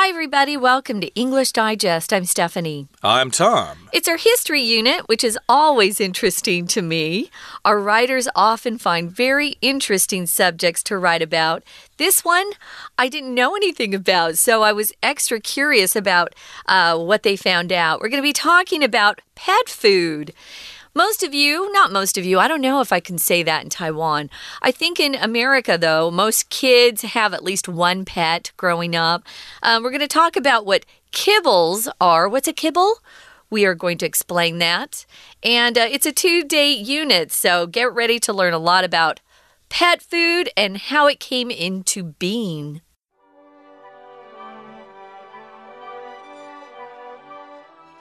Hi, everybody. Welcome to English Digest. I'm Stephanie. I'm Tom. It's our history unit, which is always interesting to me. Our writers often find very interesting subjects to write about. This one, I didn't know anything about, so I was extra curious about uh, what they found out. We're going to be talking about pet food. Most of you, not most of you, I don't know if I can say that in Taiwan. I think in America, though, most kids have at least one pet growing up. Um, we're going to talk about what kibbles are. What's a kibble? We are going to explain that. And uh, it's a two day unit, so get ready to learn a lot about pet food and how it came into being.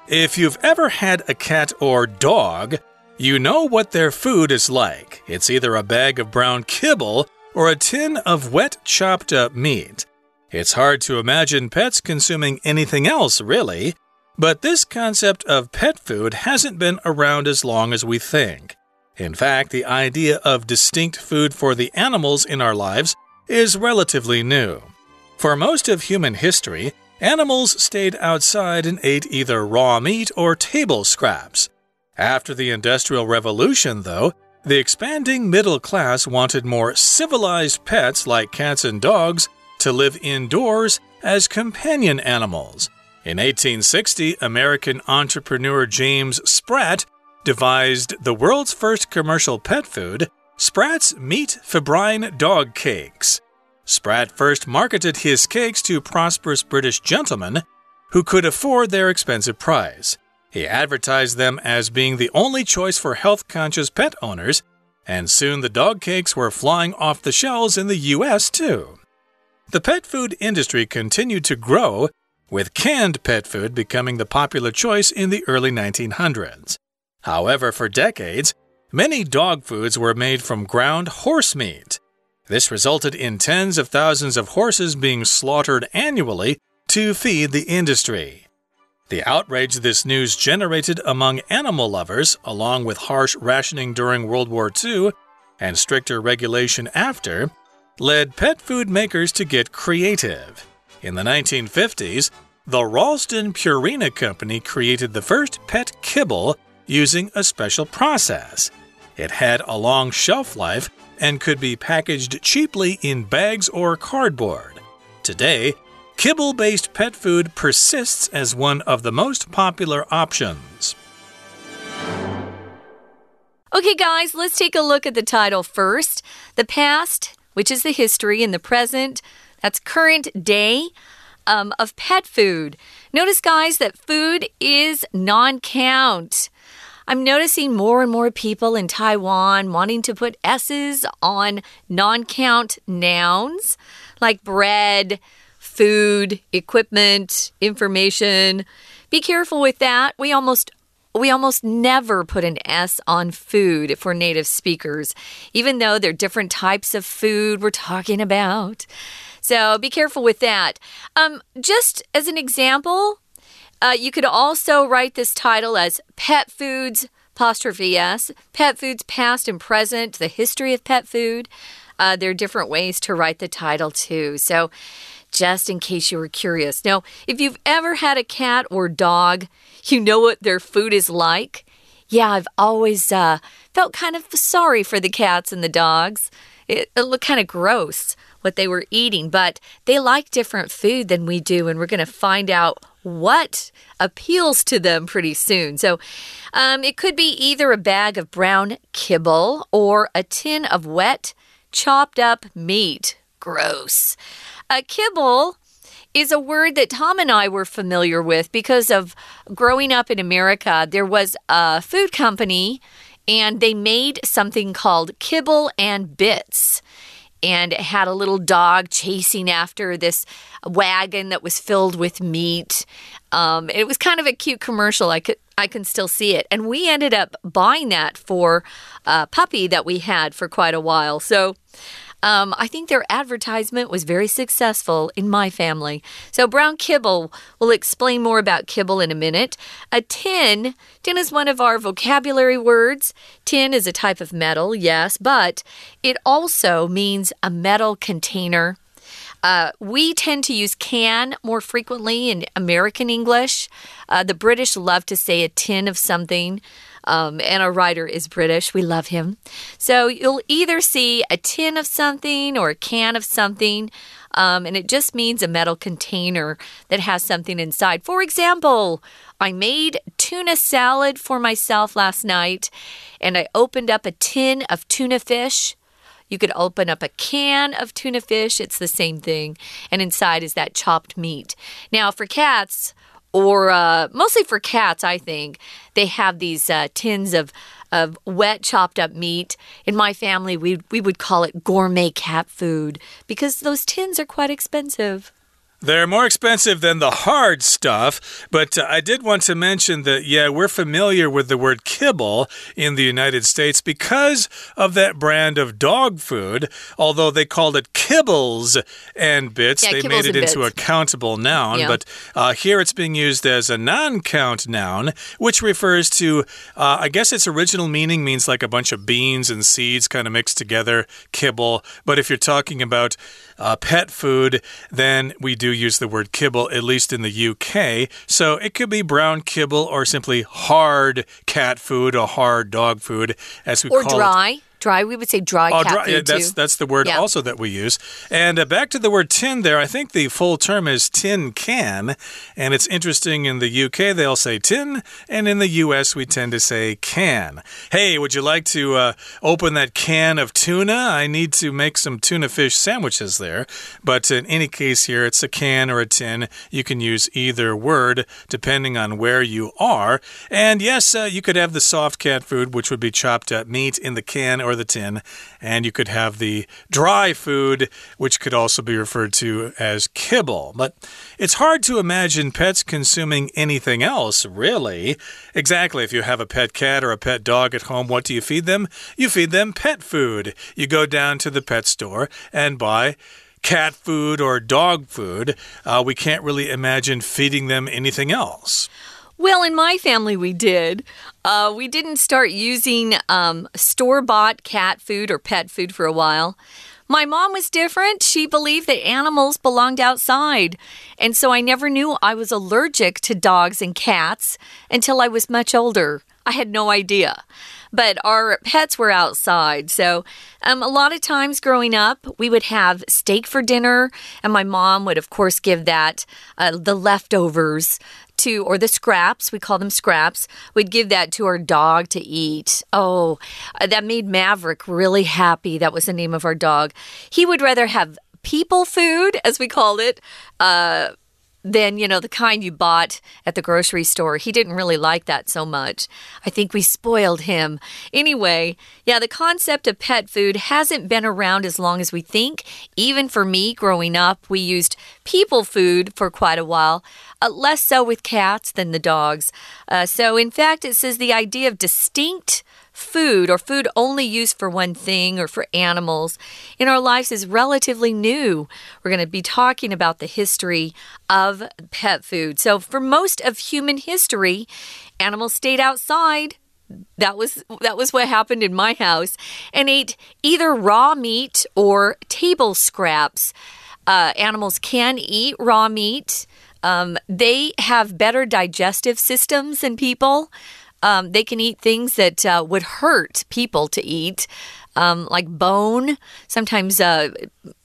If you've ever had a cat or dog, you know what their food is like. It's either a bag of brown kibble or a tin of wet chopped up meat. It's hard to imagine pets consuming anything else, really. But this concept of pet food hasn't been around as long as we think. In fact, the idea of distinct food for the animals in our lives is relatively new. For most of human history, Animals stayed outside and ate either raw meat or table scraps. After the Industrial Revolution, though, the expanding middle class wanted more civilized pets like cats and dogs to live indoors as companion animals. In 1860, American entrepreneur James Spratt devised the world's first commercial pet food, Spratt's Meat Fibrine Dog Cakes. Spratt first marketed his cakes to prosperous British gentlemen who could afford their expensive price. He advertised them as being the only choice for health conscious pet owners, and soon the dog cakes were flying off the shelves in the US too. The pet food industry continued to grow, with canned pet food becoming the popular choice in the early 1900s. However, for decades, many dog foods were made from ground horse meat. This resulted in tens of thousands of horses being slaughtered annually to feed the industry. The outrage this news generated among animal lovers, along with harsh rationing during World War II and stricter regulation after, led pet food makers to get creative. In the 1950s, the Ralston Purina Company created the first pet kibble using a special process. It had a long shelf life and could be packaged cheaply in bags or cardboard. Today, kibble based pet food persists as one of the most popular options. Okay, guys, let's take a look at the title first. The past, which is the history, and the present, that's current day. Um, of pet food. Notice, guys, that food is non count. I'm noticing more and more people in Taiwan wanting to put S's on non count nouns like bread, food, equipment, information. Be careful with that. We almost we almost never put an S on food for native speakers, even though they're different types of food we're talking about. So be careful with that. Um, just as an example, uh, you could also write this title as Pet Foods apostrophe S, Pet Foods Past and Present, the history of pet food. Uh, there are different ways to write the title too. So, just in case you were curious. Now, if you've ever had a cat or dog, you know what their food is like. Yeah, I've always uh, felt kind of sorry for the cats and the dogs. It, it looked kind of gross what they were eating, but they like different food than we do, and we're going to find out what appeals to them pretty soon. So um, it could be either a bag of brown kibble or a tin of wet, chopped up meat. Gross. A kibble is a word that Tom and I were familiar with because of growing up in America. There was a food company and they made something called kibble and bits and it had a little dog chasing after this wagon that was filled with meat. Um, it was kind of a cute commercial. I could I can still see it, and we ended up buying that for a puppy that we had for quite a while. So. Um, I think their advertisement was very successful in my family. So, brown kibble, we'll explain more about kibble in a minute. A tin, tin is one of our vocabulary words. Tin is a type of metal, yes, but it also means a metal container. Uh, we tend to use can more frequently in American English. Uh, the British love to say a tin of something. Um, and our writer is British. We love him. So you'll either see a tin of something or a can of something. Um, and it just means a metal container that has something inside. For example, I made tuna salad for myself last night and I opened up a tin of tuna fish. You could open up a can of tuna fish, it's the same thing. And inside is that chopped meat. Now, for cats, or uh, mostly for cats, I think, they have these uh, tins of of wet chopped up meat. In my family, we we would call it gourmet cat food because those tins are quite expensive. They're more expensive than the hard stuff, but uh, I did want to mention that, yeah, we're familiar with the word kibble in the United States because of that brand of dog food. Although they called it kibbles and bits, yeah, they made it into bits. a countable noun. Yeah. But uh, here it's being used as a non count noun, which refers to, uh, I guess its original meaning means like a bunch of beans and seeds kind of mixed together, kibble. But if you're talking about uh, pet food, then we do use the word kibble, at least in the UK. So it could be brown kibble or simply hard cat food or hard dog food, as we Or call it. Dry. We would say dry Oh, cat dry, food yeah, that's too. that's the word Yeah. also that we use. And uh, back to the word tin there, I think the full term is tin can. And it's interesting in the UK they'll say tin, and in the US we tend to say can. Hey, would you like to uh, open that can of tuna? I need to make some tuna fish sandwiches there. But in any case here, it's a can or a tin. You can use either word depending on where you are. And yes, uh, you could have the soft cat food, which would be chopped up meat in the can or the tin. And you could have the dry food, which could also be referred to as kibble. But it's hard to imagine pets consuming anything else, really. Exactly. If you have a pet cat or a pet dog at home, what do you feed them? You feed them pet food. You go down to the pet store and buy cat food or dog food. Uh, we can't really imagine feeding them anything else. Well, in my family, we did. Uh, we didn't start using um, store bought cat food or pet food for a while. My mom was different. She believed that animals belonged outside. And so I never knew I was allergic to dogs and cats until I was much older. I had no idea. But our pets were outside. So, um, a lot of times growing up, we would have steak for dinner, and my mom would, of course, give that uh, the leftovers to, or the scraps, we call them scraps, we'd give that to our dog to eat. Oh, uh, that made Maverick really happy. That was the name of our dog. He would rather have people food, as we called it, uh, than, you know, the kind you bought at the grocery store. He didn't really like that so much. I think we spoiled him. Anyway, yeah, the concept of pet food hasn't been around as long as we think. Even for me growing up, we used people food for quite a while, uh, less so with cats than the dogs. Uh, so, in fact, it says the idea of distinct food or food only used for one thing or for animals in our lives is relatively new. We're going to be talking about the history of pet food. So, for most of human history, animals stayed outside. That was that was what happened in my house and ate either raw meat or table scraps. Uh, animals can eat raw meat. Um, they have better digestive systems than people. Um, they can eat things that uh, would hurt people to eat, um, like bone. Sometimes uh,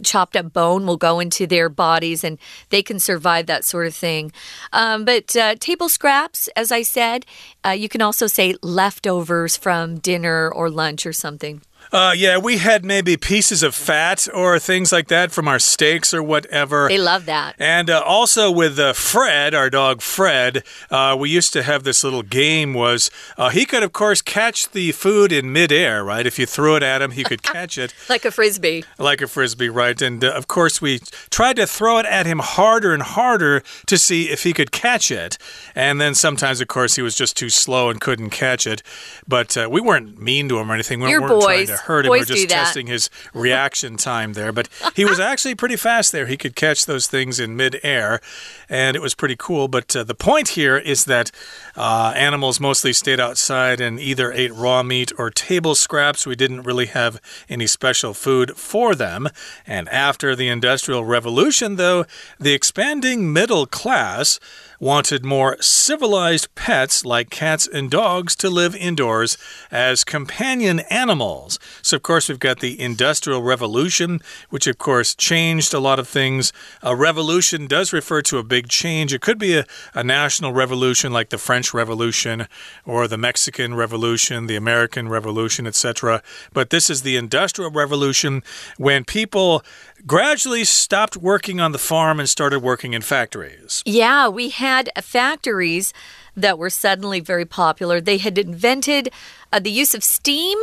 chopped up bone will go into their bodies and they can survive that sort of thing. Um, but uh, table scraps, as I said, uh, you can also say leftovers from dinner or lunch or something. Uh, yeah, we had maybe pieces of fat or things like that from our steaks or whatever. They love that. And uh, also with uh, Fred, our dog Fred, uh, we used to have this little game. Was uh, he could of course catch the food in midair, right? If you threw it at him, he could catch it Like a frisbee. like a frisbee, right? And uh, of course, we tried to throw it at him harder and harder to see if he could catch it. And then sometimes, of course, he was just too slow and couldn't catch it. But uh, we weren't mean to him or anything. We You're weren't trying boys. to heard him. We're just testing his reaction time there. But he was actually pretty fast there. He could catch those things in midair, and it was pretty cool. But uh, the point here is that uh, animals mostly stayed outside and either ate raw meat or table scraps. We didn't really have any special food for them. And after the Industrial Revolution, though, the expanding middle class wanted more civilized pets like cats and dogs to live indoors as companion animals. So, of course, we've got the Industrial Revolution, which, of course, changed a lot of things. A revolution does refer to a big change. It could be a, a national revolution like the French Revolution or the Mexican Revolution, the American Revolution, etc. But this is the Industrial Revolution when people gradually stopped working on the farm and started working in factories. Yeah, we had factories that were suddenly very popular. They had invented uh, the use of steam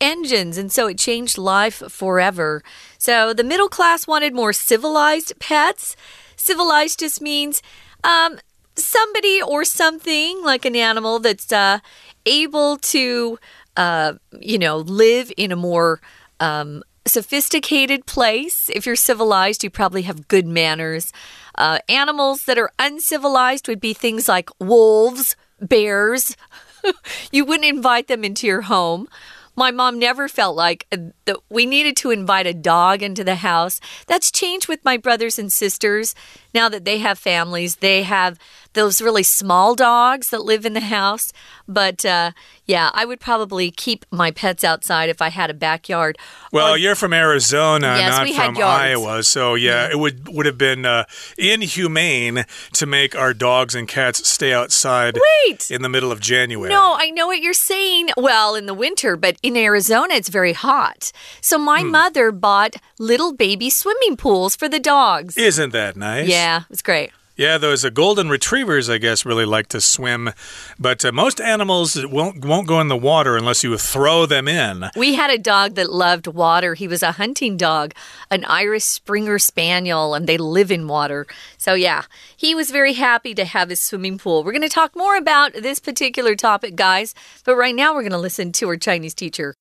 engines, and so it changed life forever. So the middle class wanted more civilized pets. Civilized just means um, somebody or something like an animal that's uh, able to, uh, you know, live in a more um, sophisticated place. If you're civilized, you probably have good manners. Uh, animals that are uncivilized would be things like wolves, bears. you wouldn't invite them into your home. My mom never felt like we needed to invite a dog into the house. That's changed with my brothers and sisters. Now that they have families, they have those really small dogs that live in the house. But uh, yeah, I would probably keep my pets outside if I had a backyard. Well, or, you're from Arizona, yes, not from Iowa, so yeah, yeah, it would would have been uh, inhumane to make our dogs and cats stay outside. Wait, in the middle of January. No, I know what you're saying. Well, in the winter, but in Arizona, it's very hot. So my hmm. mother bought little baby swimming pools for the dogs. Isn't that nice? Yeah, it's great. Yeah, those uh, golden retrievers, I guess, really like to swim, but uh, most animals won't won't go in the water unless you throw them in. We had a dog that loved water. He was a hunting dog, an Irish Springer Spaniel, and they live in water. So yeah, he was very happy to have his swimming pool. We're going to talk more about this particular topic, guys, but right now we're going to listen to our Chinese teacher.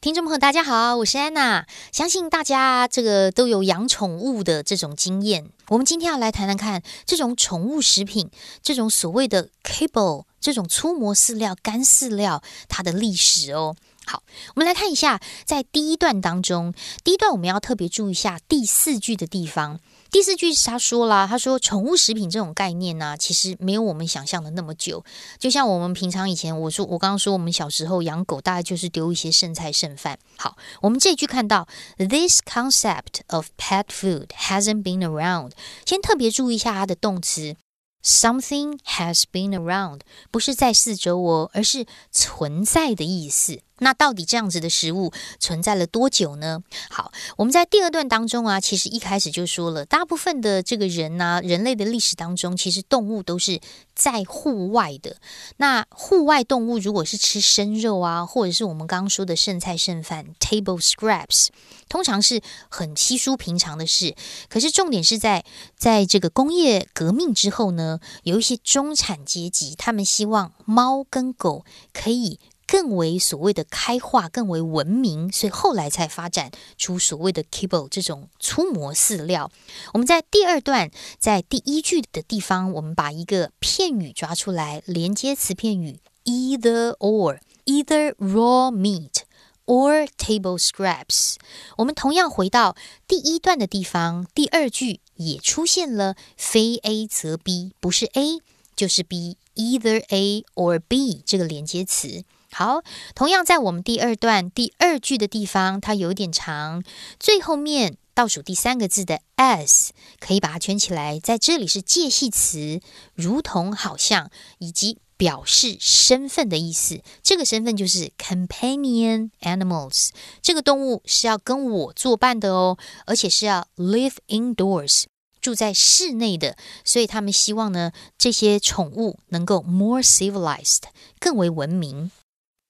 听众朋友，大家好，我是安娜。相信大家这个都有养宠物的这种经验。我们今天要来谈谈看这种宠物食品，这种所谓的 cable，这种粗磨饲料、干饲料，它的历史哦。好，我们来看一下，在第一段当中，第一段我们要特别注意一下第四句的地方。第四句他说啦，他说宠物食品这种概念呢，其实没有我们想象的那么久。就像我们平常以前，我说我刚刚说我们小时候养狗，大概就是丢一些剩菜剩饭。好，我们这句看到 this concept of pet food hasn't been around，先特别注意一下它的动词。Something has been around，不是在四周哦，而是存在的意思。那到底这样子的食物存在了多久呢？好，我们在第二段当中啊，其实一开始就说了，大部分的这个人呢，人类的历史当中，其实动物都是在户外的。那户外动物如果是吃生肉啊，或者是我们刚刚说的剩菜剩饭 （table scraps），通常是很稀疏平常的事。可是重点是在在这个工业革命之后呢，有一些中产阶级，他们希望猫跟狗可以。更为所谓的开化，更为文明，所以后来才发展出所谓的 kibble 这种粗磨饲料。我们在第二段，在第一句的地方，我们把一个片语抓出来，连接词片语 either or，either raw meat or table scraps。我们同样回到第一段的地方，第二句也出现了非 A 则 B，不是 A 就是 B，either A or B 这个连接词。好，同样在我们第二段第二句的地方，它有点长，最后面倒数第三个字的 s 可以把它圈起来，在这里是介系词，如同、好像以及表示身份的意思。这个身份就是 companion animals，这个动物是要跟我作伴的哦，而且是要 live indoors，住在室内的，所以他们希望呢，这些宠物能够 more civilized，更为文明。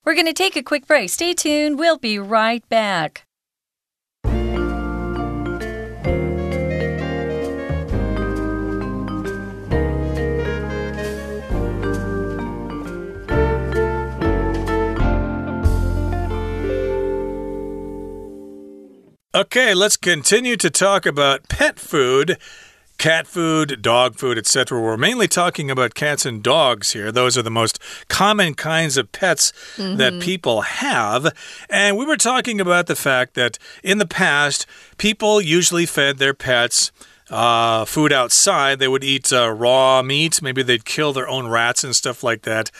We're going to take a quick break. Stay tuned. We'll be right back. Okay, let's continue to talk about pet food cat food, dog food, etc. We're mainly talking about cats and dogs here. Those are the most common kinds of pets mm -hmm. that people have. And we were talking about the fact that in the past, people usually fed their pets. Uh, food outside. They would eat uh, raw meat. Maybe they'd kill their own rats and stuff like that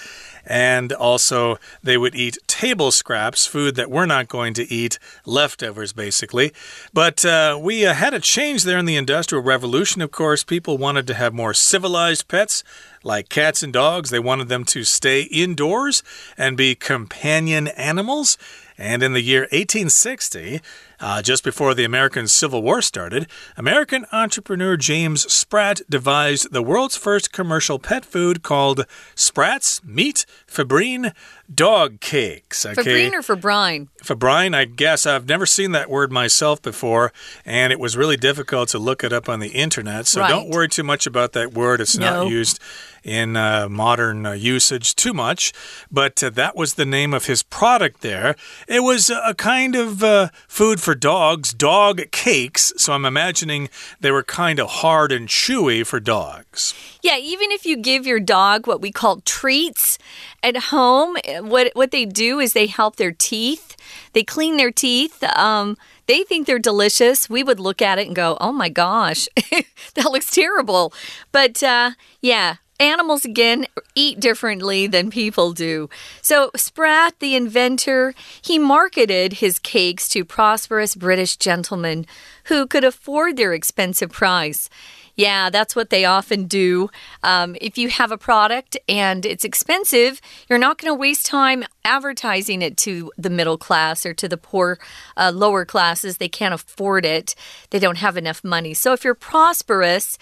and also they would eat table scraps, food that we're not going to eat, leftovers basically. But uh, we uh, had a change there in the Industrial Revolution, of course. People wanted to have more civilized pets like cats and dogs. They wanted them to stay indoors and be companion animals. And in the year 1860, uh, just before the American Civil War started, American entrepreneur James Spratt devised the world's first commercial pet food called Spratt's Meat Fibrine Dog Cakes. Okay? Fibrine or Fibrine? Fibrine, I guess. I've never seen that word myself before, and it was really difficult to look it up on the internet. So right. don't worry too much about that word. It's no. not used in uh, modern uh, usage too much, but uh, that was the name of his product there. It was a kind of uh, food for dogs, dog cakes. So I'm imagining they were kind of hard and chewy for dogs. Yeah, even if you give your dog what we call treats at home, what what they do is they help their teeth. They clean their teeth. Um, they think they're delicious. We would look at it and go, "Oh my gosh, that looks terrible." But uh, yeah, Animals, again, eat differently than people do. So, Spratt, the inventor, he marketed his cakes to prosperous British gentlemen who could afford their expensive price. Yeah, that's what they often do. Um, if you have a product and it's expensive, you're not going to waste time advertising it to the middle class or to the poor uh, lower classes. They can't afford it, they don't have enough money. So if you're prosperous,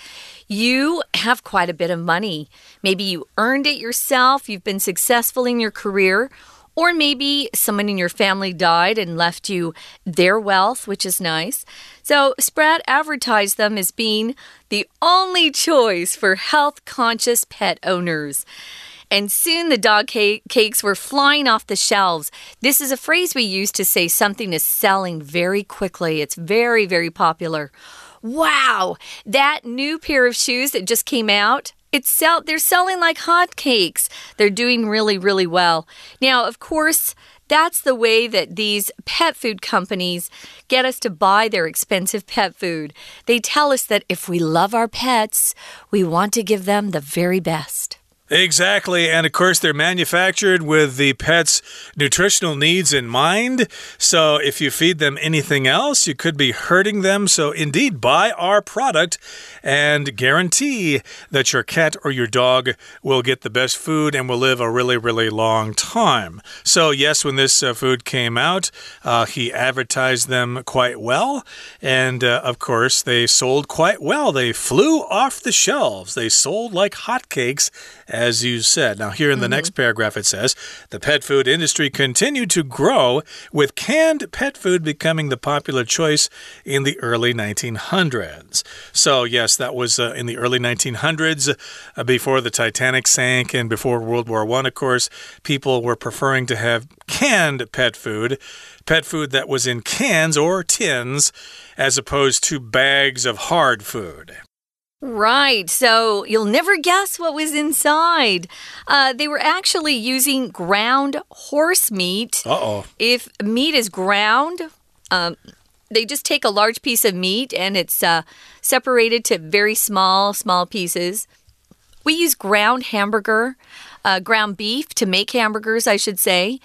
you have quite a bit of money. Maybe you earned it yourself, you've been successful in your career or maybe someone in your family died and left you their wealth, which is nice. So, Spratt advertised them as being the only choice for health conscious pet owners. And soon the dog cakes were flying off the shelves. This is a phrase we use to say something is selling very quickly. It's very, very popular. Wow, that new pair of shoes that just came out, it's sell they're selling like hotcakes. They're doing really, really well. Now, of course, that's the way that these pet food companies get us to buy their expensive pet food. They tell us that if we love our pets, we want to give them the very best. Exactly. And of course, they're manufactured with the pet's nutritional needs in mind. So if you feed them anything else, you could be hurting them. So indeed, buy our product and guarantee that your cat or your dog will get the best food and will live a really, really long time. So, yes, when this uh, food came out, uh, he advertised them quite well. And uh, of course, they sold quite well. They flew off the shelves, they sold like hotcakes as you said. Now, here in the mm -hmm. next paragraph, it says the pet food industry continued to grow, with canned pet food becoming the popular choice in the early 1900s. So, yes, that was uh, in the early 1900s, uh, before the Titanic sank and before World War I, of course, people were preferring to have canned pet food pet food that was in cans or tins as opposed to bags of hard food. Right, so you'll never guess what was inside. Uh, they were actually using ground horse meat. Uh oh. If meat is ground, um, they just take a large piece of meat and it's uh, separated to very small, small pieces. We use ground hamburger, uh, ground beef to make hamburgers, I should say.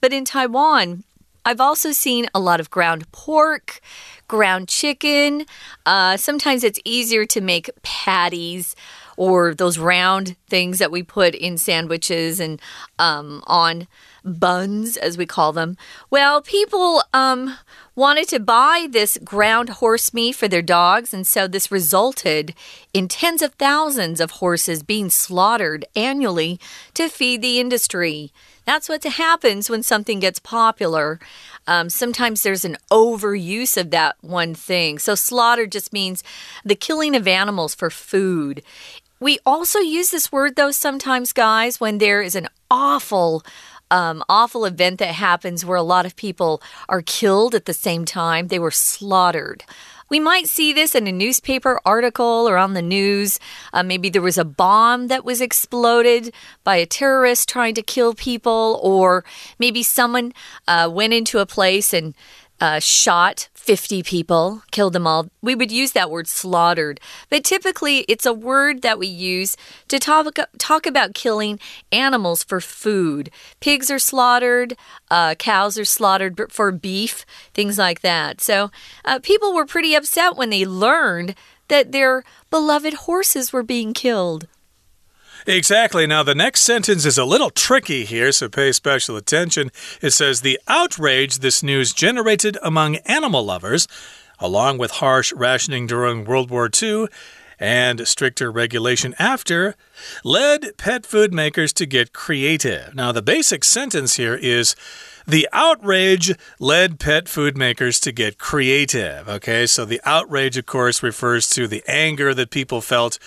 But in Taiwan, I've also seen a lot of ground pork ground chicken. Uh, sometimes it's easier to make patties or those round things that we put in sandwiches and um, on buns, as we call them. Well, people um, wanted to buy this ground horse meat for their dogs, and so this resulted in tens of thousands of horses being slaughtered annually to feed the industry. That's what happens when something gets popular. Um, sometimes there's an overuse of that one thing. So, slaughter just means the killing of animals for food. We also use this word, though, sometimes, guys, when there is an awful um, awful event that happens where a lot of people are killed at the same time. They were slaughtered. We might see this in a newspaper article or on the news. Uh, maybe there was a bomb that was exploded by a terrorist trying to kill people, or maybe someone uh, went into a place and uh, shot 50 people, killed them all. We would use that word slaughtered, but typically it's a word that we use to talk, talk about killing animals for food. Pigs are slaughtered, uh, cows are slaughtered for beef, things like that. So uh, people were pretty upset when they learned that their beloved horses were being killed. Exactly. Now, the next sentence is a little tricky here, so pay special attention. It says The outrage this news generated among animal lovers, along with harsh rationing during World War II and stricter regulation after, led pet food makers to get creative. Now, the basic sentence here is. The outrage led pet food makers to get creative. Okay, so the outrage, of course, refers to the anger that people felt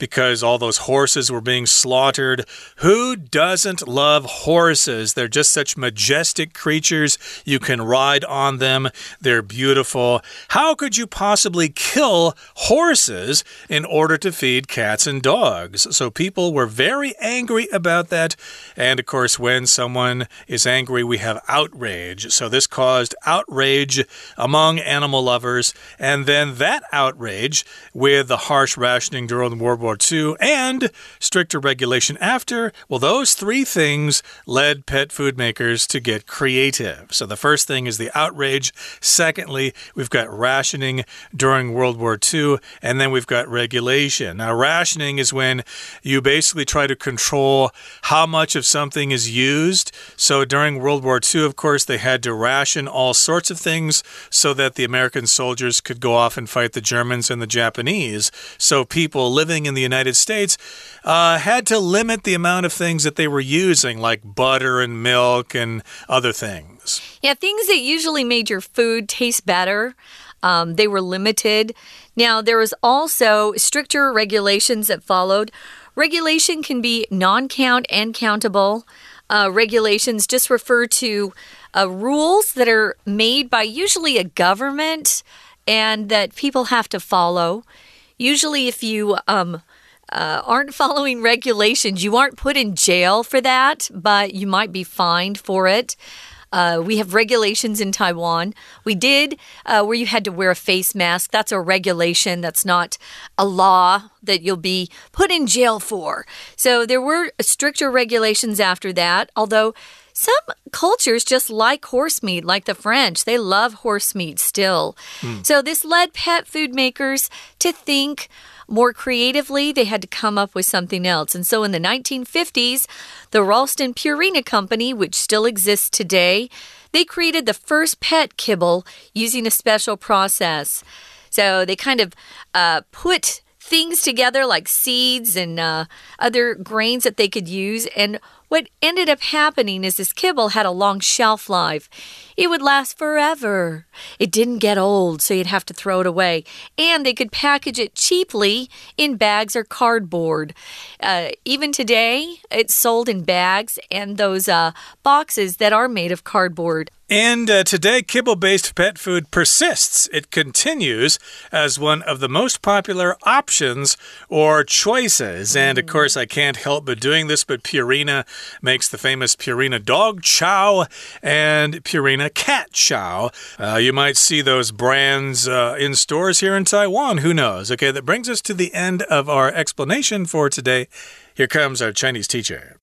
because all those horses were being slaughtered. Who doesn't love horses? They're just such majestic creatures. You can ride on them, they're beautiful. How could you possibly kill horses in order to feed cats and dogs? So people were very angry about that. And of course, when someone is angry, we have outrage. So this caused outrage among animal lovers. And then that outrage, with the harsh rationing during World War War II and stricter regulation after, well, those three things led pet food makers to get creative. So the first thing is the outrage. Secondly, we've got rationing during World War II, and then we've got regulation. Now, rationing is when you basically try to control how much of something is used. So during World War II, of course, they had to ration all sorts of things so that the American soldiers could go off and fight the Germans and the Japanese. So people living in the the United States uh, had to limit the amount of things that they were using, like butter and milk and other things. Yeah, things that usually made your food taste better. Um, they were limited. Now, there was also stricter regulations that followed. Regulation can be non count and countable. Uh, regulations just refer to uh, rules that are made by usually a government and that people have to follow. Usually, if you um, uh, aren't following regulations, you aren't put in jail for that, but you might be fined for it. Uh, we have regulations in Taiwan. We did uh, where you had to wear a face mask. That's a regulation. That's not a law that you'll be put in jail for. So there were stricter regulations after that, although. Some cultures just like horse meat, like the French. They love horse meat still. Mm. So, this led pet food makers to think more creatively, they had to come up with something else. And so in the 1950s, the Ralston Purina Company, which still exists today, they created the first pet kibble using a special process. So they kind of uh, put things together like seeds and uh, other grains that they could use. And what ended up happening is this kibble had a long shelf life. It would last forever. It didn't get old, so you'd have to throw it away. And they could package it cheaply in bags or cardboard. Uh, even today, it's sold in bags and those uh, boxes that are made of cardboard. And uh, today, kibble based pet food persists. It continues as one of the most popular options or choices. And of course, I can't help but doing this, but Purina makes the famous Purina dog chow and Purina cat chow. Uh, you might see those brands uh, in stores here in Taiwan. Who knows? Okay, that brings us to the end of our explanation for today. Here comes our Chinese teacher.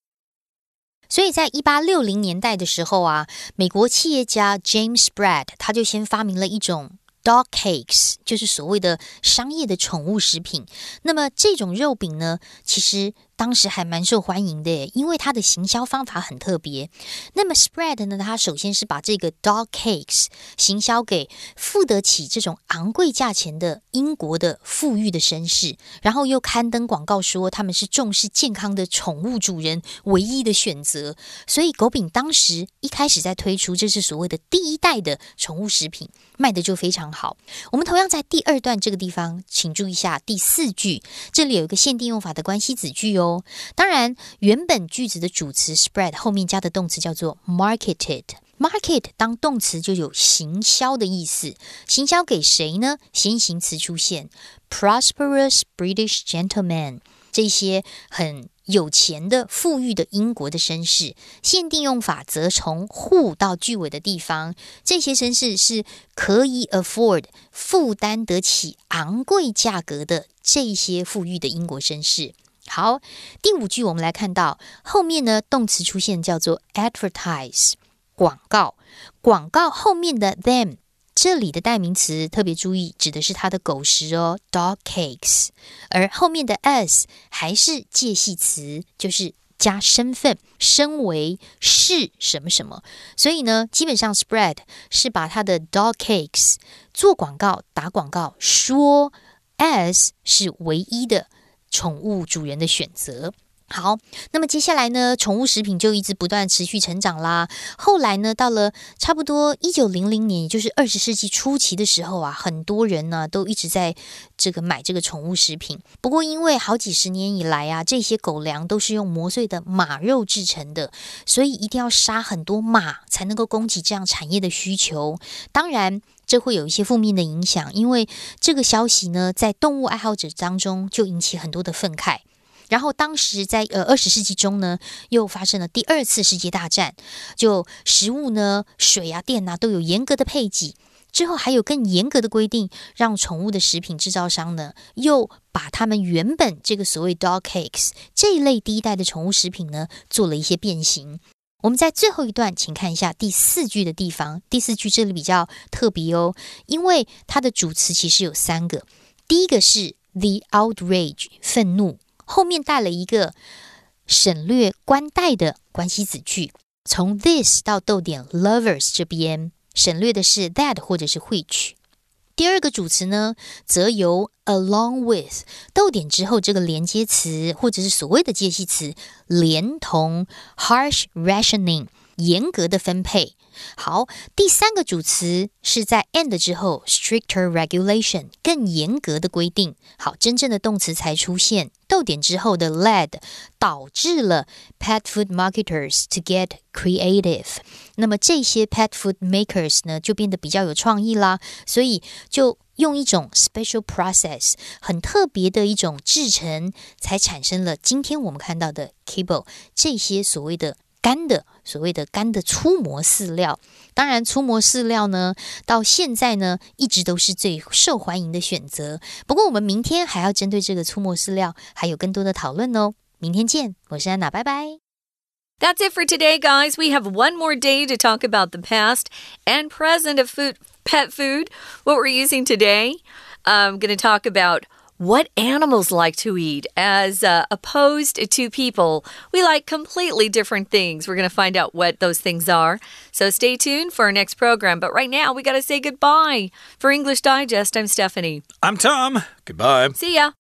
所以在一八六零年代的时候啊，美国企业家 James Spratt 他就先发明了一种 dog cakes，就是所谓的商业的宠物食品。那么这种肉饼呢，其实当时还蛮受欢迎的，因为它的行销方法很特别。那么 spread 呢，它首先是把这个 dog cakes 行销给付得起这种昂贵价钱的英国的富裕的绅士，然后又刊登广告说他们是重视健康的宠物主人唯一的选择。所以狗饼当时一开始在推出，这是所谓的第一代的宠物食品，卖的就非常好。我们同样在第二段这个地方，请注意一下第四句，这里有一个限定用法的关系子句哦。当然，原本句子的主词 spread 后面加的动词叫做 marketed。market 当动词就有行销的意思，行销给谁呢？先行词出现，prosperous British gentleman，这些很有钱的、富裕的英国的绅士。限定用法则从 who 到句尾的地方，这些绅士是可以 afford 负担得起昂贵价格的这些富裕的英国绅士。好，第五句我们来看到后面呢，动词出现叫做 advertise。广告，广告后面的 them 这里的代名词特别注意，指的是它的狗食哦，dog cakes。而后面的 as 还是介系词，就是加身份，身为是什么什么。所以呢，基本上 spread 是把它的 dog cakes 做广告、打广告，说 as 是唯一的宠物主人的选择。好，那么接下来呢，宠物食品就一直不断持续成长啦。后来呢，到了差不多一九零零年，也就是二十世纪初期的时候啊，很多人呢都一直在这个买这个宠物食品。不过，因为好几十年以来啊，这些狗粮都是用磨碎的马肉制成的，所以一定要杀很多马才能够供给这样产业的需求。当然，这会有一些负面的影响，因为这个消息呢，在动物爱好者当中就引起很多的愤慨。然后当时在呃二十世纪中呢，又发生了第二次世界大战，就食物呢、水啊、电啊都有严格的配给，之后还有更严格的规定，让宠物的食品制造商呢，又把他们原本这个所谓 dog cakes 这一类第一代的宠物食品呢，做了一些变形。我们在最后一段，请看一下第四句的地方，第四句这里比较特别哦，因为它的主词其实有三个，第一个是 the outrage 愤怒。后面带了一个省略关带的关系子句，从 this 到逗点 lovers 这边省略的是 that 或者是 which。第二个主词呢，则由 along with 逗点之后这个连接词或者是所谓的介系词，连同 harsh rationing 严格的分配。好，第三个主词是在 and 之后，stricter regulation 更严格的规定。好，真正的动词才出现，逗点之后的 led 导致了 pet food marketers to get creative。那么这些 pet food makers 呢，就变得比较有创意啦，所以就用一种 special process 很特别的一种制成，才产生了今天我们看到的 kibble 这些所谓的。干的所谓的干的粗磨饲料，当然粗磨饲料呢，到现在呢一直都是最受欢迎的选择。不过我们明天还要针对这个粗磨饲料还有更多的讨论哦。明天见，我是安娜，拜拜。That's it for today, guys. We have one more day to talk about the past and present of food, pet food. What we're using today. I'm going to talk about what animals like to eat as uh, opposed to people. We like completely different things. We're going to find out what those things are. So stay tuned for our next program. But right now, we got to say goodbye. For English Digest, I'm Stephanie. I'm Tom. Goodbye. See ya.